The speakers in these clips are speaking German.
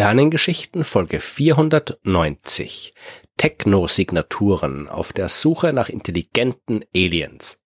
Sternengeschichten Folge 490 Technosignaturen auf der Suche nach intelligenten Aliens.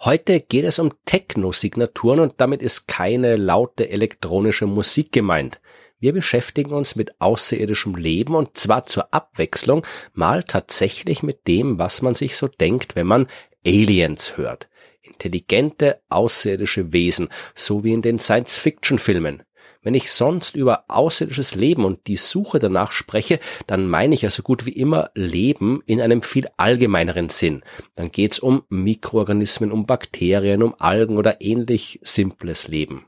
Heute geht es um Technosignaturen und damit ist keine laute elektronische Musik gemeint. Wir beschäftigen uns mit außerirdischem Leben und zwar zur Abwechslung mal tatsächlich mit dem, was man sich so denkt, wenn man Aliens hört. Intelligente außerirdische Wesen, so wie in den Science-Fiction-Filmen. Wenn ich sonst über außerirdisches Leben und die Suche danach spreche, dann meine ich ja so gut wie immer Leben in einem viel allgemeineren Sinn. Dann geht's um Mikroorganismen, um Bakterien, um Algen oder ähnlich simples Leben.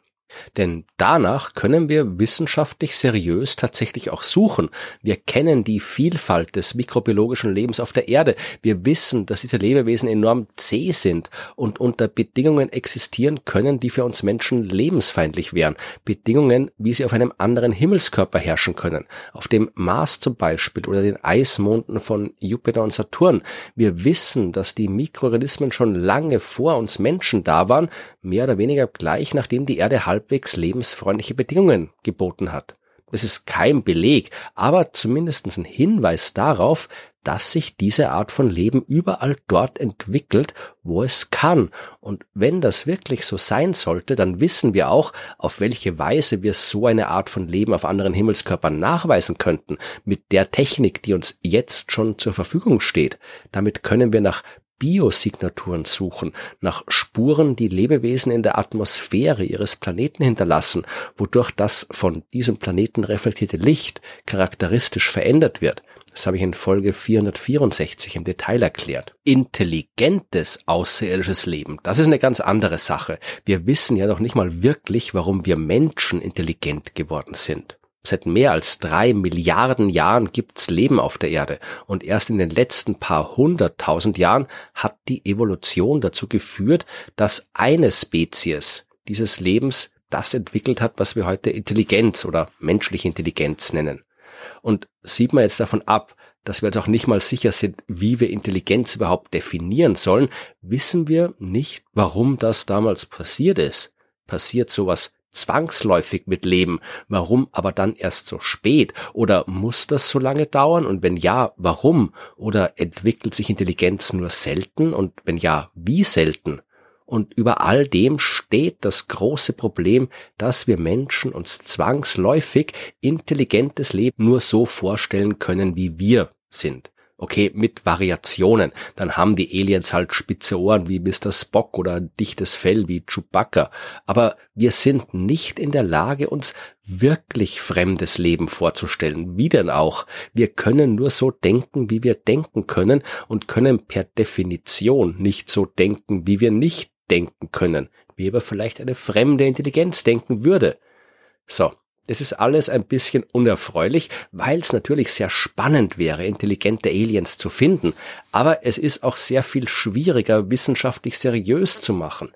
Denn danach können wir wissenschaftlich seriös tatsächlich auch suchen. Wir kennen die Vielfalt des mikrobiologischen Lebens auf der Erde. Wir wissen, dass diese Lebewesen enorm zäh sind und unter Bedingungen existieren können, die für uns Menschen lebensfeindlich wären. Bedingungen, wie sie auf einem anderen Himmelskörper herrschen können. Auf dem Mars zum Beispiel oder den Eismonden von Jupiter und Saturn. Wir wissen, dass die Mikroorganismen schon lange vor uns Menschen da waren, mehr oder weniger gleich nachdem die Erde halb halbwegs lebensfreundliche Bedingungen geboten hat. Es ist kein Beleg, aber zumindest ein Hinweis darauf, dass sich diese Art von Leben überall dort entwickelt, wo es kann. Und wenn das wirklich so sein sollte, dann wissen wir auch, auf welche Weise wir so eine Art von Leben auf anderen Himmelskörpern nachweisen könnten, mit der Technik, die uns jetzt schon zur Verfügung steht. Damit können wir nach Biosignaturen suchen, nach Spuren, die Lebewesen in der Atmosphäre ihres Planeten hinterlassen, wodurch das von diesem Planeten reflektierte Licht charakteristisch verändert wird. Das habe ich in Folge 464 im Detail erklärt. Intelligentes außerirdisches Leben, das ist eine ganz andere Sache. Wir wissen ja noch nicht mal wirklich, warum wir Menschen intelligent geworden sind. Seit mehr als drei Milliarden Jahren gibt's Leben auf der Erde und erst in den letzten paar hunderttausend Jahren hat die Evolution dazu geführt, dass eine Spezies dieses Lebens das entwickelt hat, was wir heute Intelligenz oder menschliche Intelligenz nennen. Und sieht man jetzt davon ab, dass wir jetzt auch nicht mal sicher sind, wie wir Intelligenz überhaupt definieren sollen, wissen wir nicht, warum das damals passiert ist. Passiert sowas zwangsläufig mit leben? Warum aber dann erst so spät? Oder muss das so lange dauern? Und wenn ja, warum? Oder entwickelt sich Intelligenz nur selten? Und wenn ja, wie selten? Und über all dem steht das große Problem, dass wir Menschen uns zwangsläufig intelligentes Leben nur so vorstellen können, wie wir sind. Okay, mit Variationen. Dann haben die Aliens halt spitze Ohren wie Mr. Spock oder dichtes Fell wie Chewbacca. Aber wir sind nicht in der Lage, uns wirklich fremdes Leben vorzustellen. Wie denn auch? Wir können nur so denken, wie wir denken können und können per Definition nicht so denken, wie wir nicht denken können. Wie aber vielleicht eine fremde Intelligenz denken würde. So, das ist alles ein bisschen unerfreulich, weil es natürlich sehr spannend wäre, intelligente Aliens zu finden, aber es ist auch sehr viel schwieriger, wissenschaftlich seriös zu machen.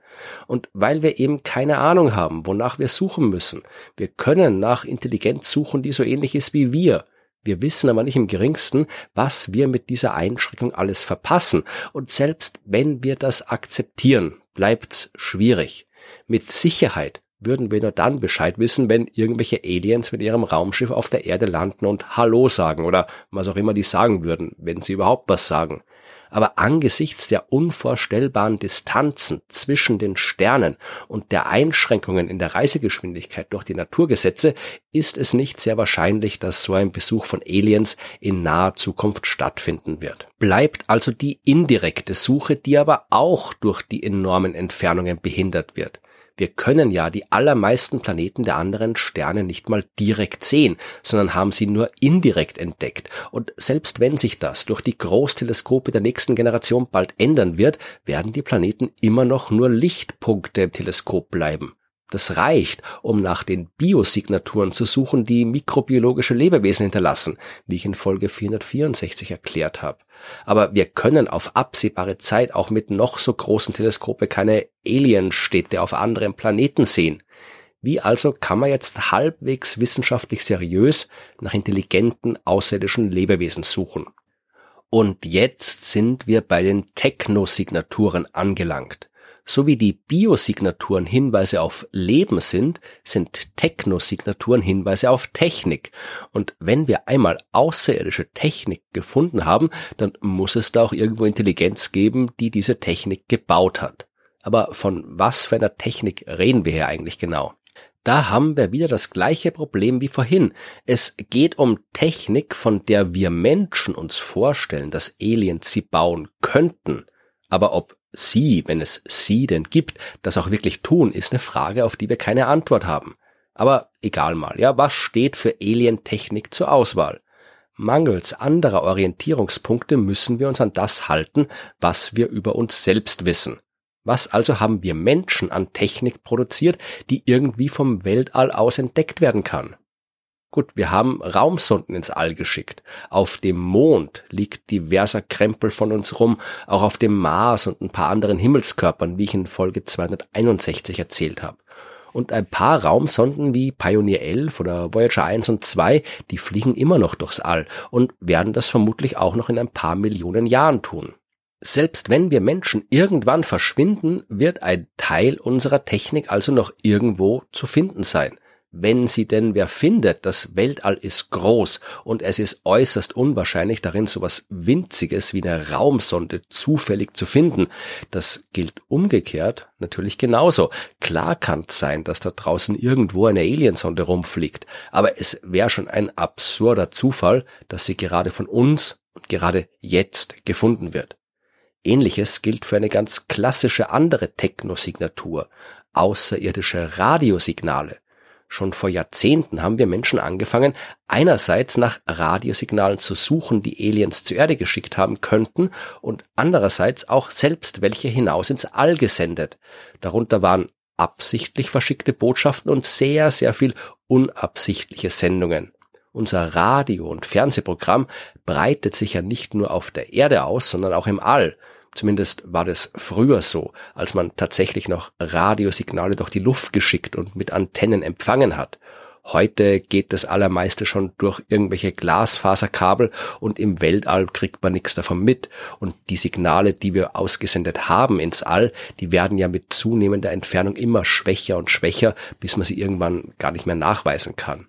Und weil wir eben keine Ahnung haben, wonach wir suchen müssen. Wir können nach Intelligenz suchen, die so ähnlich ist wie wir. Wir wissen aber nicht im geringsten, was wir mit dieser Einschränkung alles verpassen. Und selbst wenn wir das akzeptieren, bleibt's schwierig. Mit Sicherheit würden wir nur dann Bescheid wissen, wenn irgendwelche Aliens mit ihrem Raumschiff auf der Erde landen und Hallo sagen oder was auch immer die sagen würden, wenn sie überhaupt was sagen. Aber angesichts der unvorstellbaren Distanzen zwischen den Sternen und der Einschränkungen in der Reisegeschwindigkeit durch die Naturgesetze ist es nicht sehr wahrscheinlich, dass so ein Besuch von Aliens in naher Zukunft stattfinden wird. Bleibt also die indirekte Suche, die aber auch durch die enormen Entfernungen behindert wird. Wir können ja die allermeisten Planeten der anderen Sterne nicht mal direkt sehen, sondern haben sie nur indirekt entdeckt. Und selbst wenn sich das durch die Großteleskope der nächsten Generation bald ändern wird, werden die Planeten immer noch nur Lichtpunkte im Teleskop bleiben. Das reicht, um nach den Biosignaturen zu suchen, die mikrobiologische Lebewesen hinterlassen, wie ich in Folge 464 erklärt habe. Aber wir können auf absehbare Zeit auch mit noch so großen Teleskope keine Alienstädte auf anderen Planeten sehen. Wie also kann man jetzt halbwegs wissenschaftlich seriös nach intelligenten außerirdischen Lebewesen suchen? Und jetzt sind wir bei den Technosignaturen angelangt. So wie die Biosignaturen Hinweise auf Leben sind, sind Technosignaturen Hinweise auf Technik. Und wenn wir einmal außerirdische Technik gefunden haben, dann muss es da auch irgendwo Intelligenz geben, die diese Technik gebaut hat. Aber von was für einer Technik reden wir hier eigentlich genau? Da haben wir wieder das gleiche Problem wie vorhin. Es geht um Technik, von der wir Menschen uns vorstellen, dass Aliens sie bauen könnten. Aber ob sie, wenn es sie denn gibt, das auch wirklich tun, ist eine Frage, auf die wir keine Antwort haben. Aber egal mal, ja, was steht für Alientechnik zur Auswahl? Mangels anderer Orientierungspunkte müssen wir uns an das halten, was wir über uns selbst wissen. Was also haben wir Menschen an Technik produziert, die irgendwie vom Weltall aus entdeckt werden kann? Gut, wir haben Raumsonden ins All geschickt. Auf dem Mond liegt diverser Krempel von uns rum, auch auf dem Mars und ein paar anderen Himmelskörpern, wie ich in Folge 261 erzählt habe. Und ein paar Raumsonden wie Pioneer 11 oder Voyager 1 und 2, die fliegen immer noch durchs All und werden das vermutlich auch noch in ein paar Millionen Jahren tun. Selbst wenn wir Menschen irgendwann verschwinden, wird ein Teil unserer Technik also noch irgendwo zu finden sein wenn sie denn wer findet, das Weltall ist groß und es ist äußerst unwahrscheinlich darin so was Winziges wie eine Raumsonde zufällig zu finden. Das gilt umgekehrt natürlich genauso. Klar kann es sein, dass da draußen irgendwo eine Aliensonde rumfliegt, aber es wäre schon ein absurder Zufall, dass sie gerade von uns und gerade jetzt gefunden wird. Ähnliches gilt für eine ganz klassische andere Technosignatur, außerirdische Radiosignale. Schon vor Jahrzehnten haben wir Menschen angefangen, einerseits nach Radiosignalen zu suchen, die Aliens zur Erde geschickt haben könnten, und andererseits auch selbst welche hinaus ins All gesendet. Darunter waren absichtlich verschickte Botschaften und sehr, sehr viel unabsichtliche Sendungen. Unser Radio- und Fernsehprogramm breitet sich ja nicht nur auf der Erde aus, sondern auch im All. Zumindest war das früher so, als man tatsächlich noch Radiosignale durch die Luft geschickt und mit Antennen empfangen hat. Heute geht das allermeiste schon durch irgendwelche Glasfaserkabel und im Weltall kriegt man nichts davon mit. Und die Signale, die wir ausgesendet haben ins All, die werden ja mit zunehmender Entfernung immer schwächer und schwächer, bis man sie irgendwann gar nicht mehr nachweisen kann.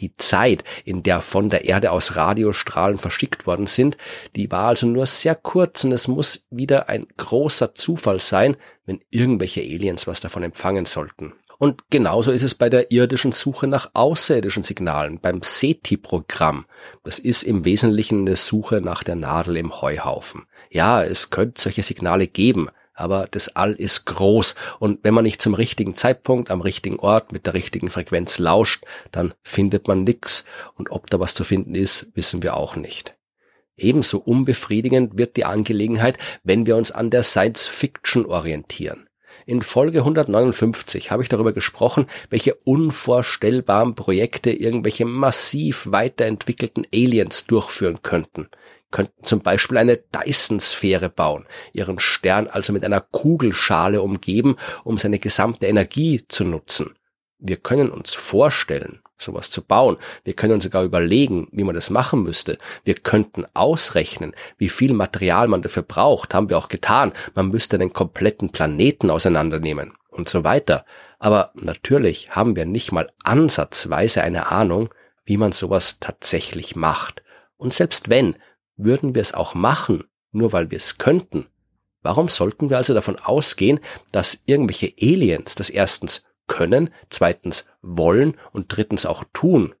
Die Zeit, in der von der Erde aus Radiostrahlen verschickt worden sind, die war also nur sehr kurz und es muss wieder ein großer Zufall sein, wenn irgendwelche Aliens was davon empfangen sollten. Und genauso ist es bei der irdischen Suche nach außerirdischen Signalen, beim SETI-Programm. Das ist im Wesentlichen eine Suche nach der Nadel im Heuhaufen. Ja, es könnte solche Signale geben, aber das All ist groß und wenn man nicht zum richtigen Zeitpunkt am richtigen Ort mit der richtigen Frequenz lauscht, dann findet man nix und ob da was zu finden ist, wissen wir auch nicht. Ebenso unbefriedigend wird die Angelegenheit, wenn wir uns an der Science Fiction orientieren. In Folge 159 habe ich darüber gesprochen, welche unvorstellbaren Projekte irgendwelche massiv weiterentwickelten Aliens durchführen könnten könnten zum Beispiel eine Dyson-Sphäre bauen, ihren Stern also mit einer Kugelschale umgeben, um seine gesamte Energie zu nutzen. Wir können uns vorstellen, sowas zu bauen. Wir können uns sogar überlegen, wie man das machen müsste. Wir könnten ausrechnen, wie viel Material man dafür braucht. Haben wir auch getan. Man müsste den kompletten Planeten auseinandernehmen und so weiter. Aber natürlich haben wir nicht mal ansatzweise eine Ahnung, wie man sowas tatsächlich macht. Und selbst wenn, würden wir es auch machen, nur weil wir es könnten? Warum sollten wir also davon ausgehen, dass irgendwelche Aliens das erstens können, zweitens wollen und drittens auch tun?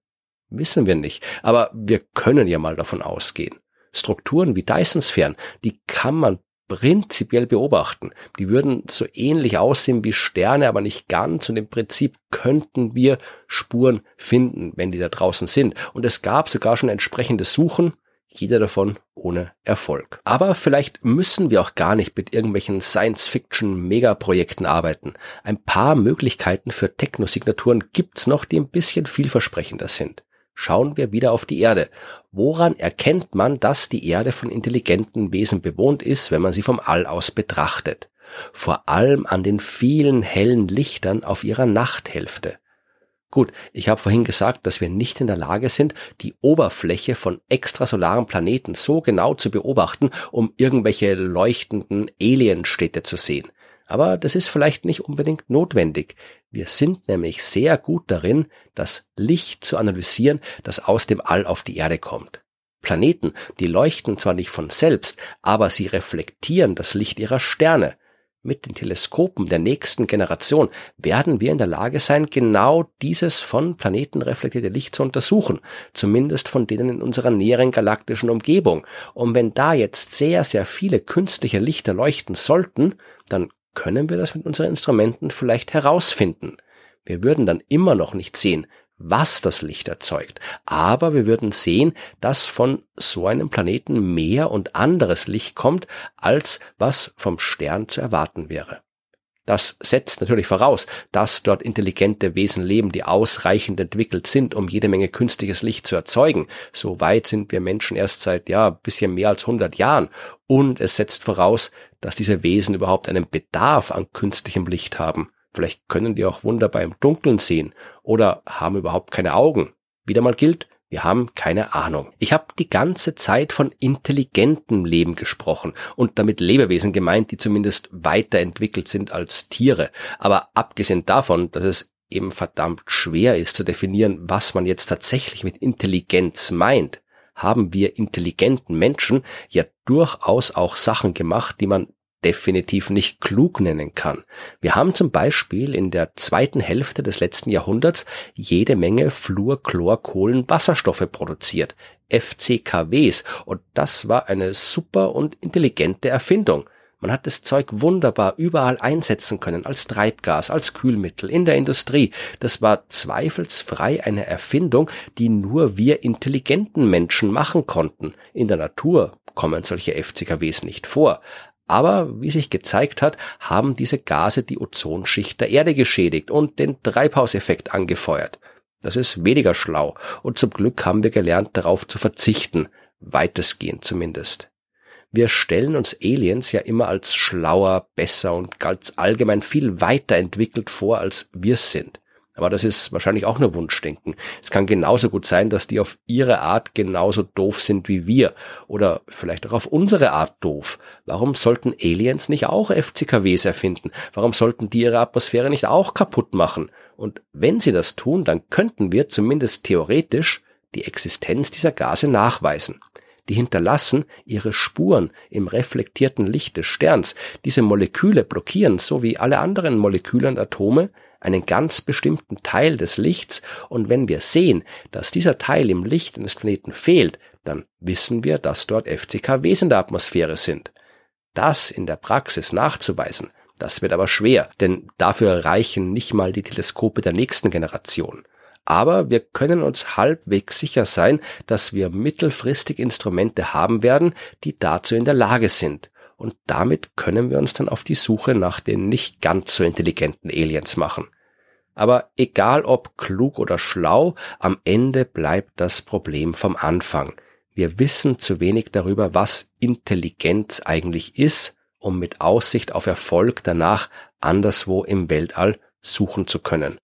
Wissen wir nicht, aber wir können ja mal davon ausgehen. Strukturen wie Dyson-Sphären, die kann man prinzipiell beobachten. Die würden so ähnlich aussehen wie Sterne, aber nicht ganz. Und im Prinzip könnten wir Spuren finden, wenn die da draußen sind. Und es gab sogar schon entsprechende Suchen jeder davon ohne Erfolg. Aber vielleicht müssen wir auch gar nicht mit irgendwelchen Science-Fiction-Megaprojekten arbeiten. Ein paar Möglichkeiten für Technosignaturen gibt's noch, die ein bisschen vielversprechender sind. Schauen wir wieder auf die Erde. Woran erkennt man, dass die Erde von intelligenten Wesen bewohnt ist, wenn man sie vom All aus betrachtet? Vor allem an den vielen hellen Lichtern auf ihrer Nachthälfte. Gut, ich habe vorhin gesagt, dass wir nicht in der Lage sind, die Oberfläche von extrasolaren Planeten so genau zu beobachten, um irgendwelche leuchtenden Alienstädte zu sehen. Aber das ist vielleicht nicht unbedingt notwendig. Wir sind nämlich sehr gut darin, das Licht zu analysieren, das aus dem All auf die Erde kommt. Planeten, die leuchten zwar nicht von selbst, aber sie reflektieren das Licht ihrer Sterne. Mit den Teleskopen der nächsten Generation werden wir in der Lage sein, genau dieses von Planeten reflektierte Licht zu untersuchen, zumindest von denen in unserer näheren galaktischen Umgebung. Und wenn da jetzt sehr, sehr viele künstliche Lichter leuchten sollten, dann können wir das mit unseren Instrumenten vielleicht herausfinden. Wir würden dann immer noch nicht sehen, was das Licht erzeugt, aber wir würden sehen, dass von so einem Planeten mehr und anderes Licht kommt, als was vom Stern zu erwarten wäre. Das setzt natürlich voraus, dass dort intelligente Wesen leben, die ausreichend entwickelt sind, um jede Menge künstliches Licht zu erzeugen. So weit sind wir Menschen erst seit, ja, bisschen mehr als 100 Jahren. Und es setzt voraus, dass diese Wesen überhaupt einen Bedarf an künstlichem Licht haben. Vielleicht können die auch wunderbar im Dunkeln sehen oder haben überhaupt keine Augen. Wieder mal gilt, wir haben keine Ahnung. Ich habe die ganze Zeit von intelligentem Leben gesprochen und damit Lebewesen gemeint, die zumindest weiterentwickelt sind als Tiere. Aber abgesehen davon, dass es eben verdammt schwer ist zu definieren, was man jetzt tatsächlich mit Intelligenz meint, haben wir intelligenten Menschen ja durchaus auch Sachen gemacht, die man definitiv nicht klug nennen kann. Wir haben zum Beispiel in der zweiten Hälfte des letzten Jahrhunderts jede Menge Fluor, Chlor, Kohlen, Wasserstoffe produziert, FCKWs, und das war eine super und intelligente Erfindung. Man hat das Zeug wunderbar überall einsetzen können, als Treibgas, als Kühlmittel, in der Industrie. Das war zweifelsfrei eine Erfindung, die nur wir intelligenten Menschen machen konnten. In der Natur kommen solche FCKWs nicht vor. Aber wie sich gezeigt hat, haben diese Gase die Ozonschicht der Erde geschädigt und den Treibhauseffekt angefeuert. Das ist weniger schlau und zum Glück haben wir gelernt, darauf zu verzichten, weitestgehend zumindest. Wir stellen uns Aliens ja immer als schlauer, besser und ganz allgemein viel weiterentwickelt vor, als wir sind. Aber das ist wahrscheinlich auch nur Wunschdenken. Es kann genauso gut sein, dass die auf ihre Art genauso doof sind wie wir. Oder vielleicht auch auf unsere Art doof. Warum sollten Aliens nicht auch FCKWs erfinden? Warum sollten die ihre Atmosphäre nicht auch kaputt machen? Und wenn sie das tun, dann könnten wir zumindest theoretisch die Existenz dieser Gase nachweisen. Die hinterlassen ihre Spuren im reflektierten Licht des Sterns. Diese Moleküle blockieren, so wie alle anderen Moleküle und Atome, einen ganz bestimmten Teil des Lichts und wenn wir sehen, dass dieser Teil im Licht eines Planeten fehlt, dann wissen wir, dass dort FCKWs in der Atmosphäre sind. Das in der Praxis nachzuweisen, das wird aber schwer, denn dafür reichen nicht mal die Teleskope der nächsten Generation. Aber wir können uns halbwegs sicher sein, dass wir mittelfristig Instrumente haben werden, die dazu in der Lage sind und damit können wir uns dann auf die Suche nach den nicht ganz so intelligenten Aliens machen. Aber egal ob klug oder schlau, am Ende bleibt das Problem vom Anfang. Wir wissen zu wenig darüber, was Intelligenz eigentlich ist, um mit Aussicht auf Erfolg danach anderswo im Weltall suchen zu können.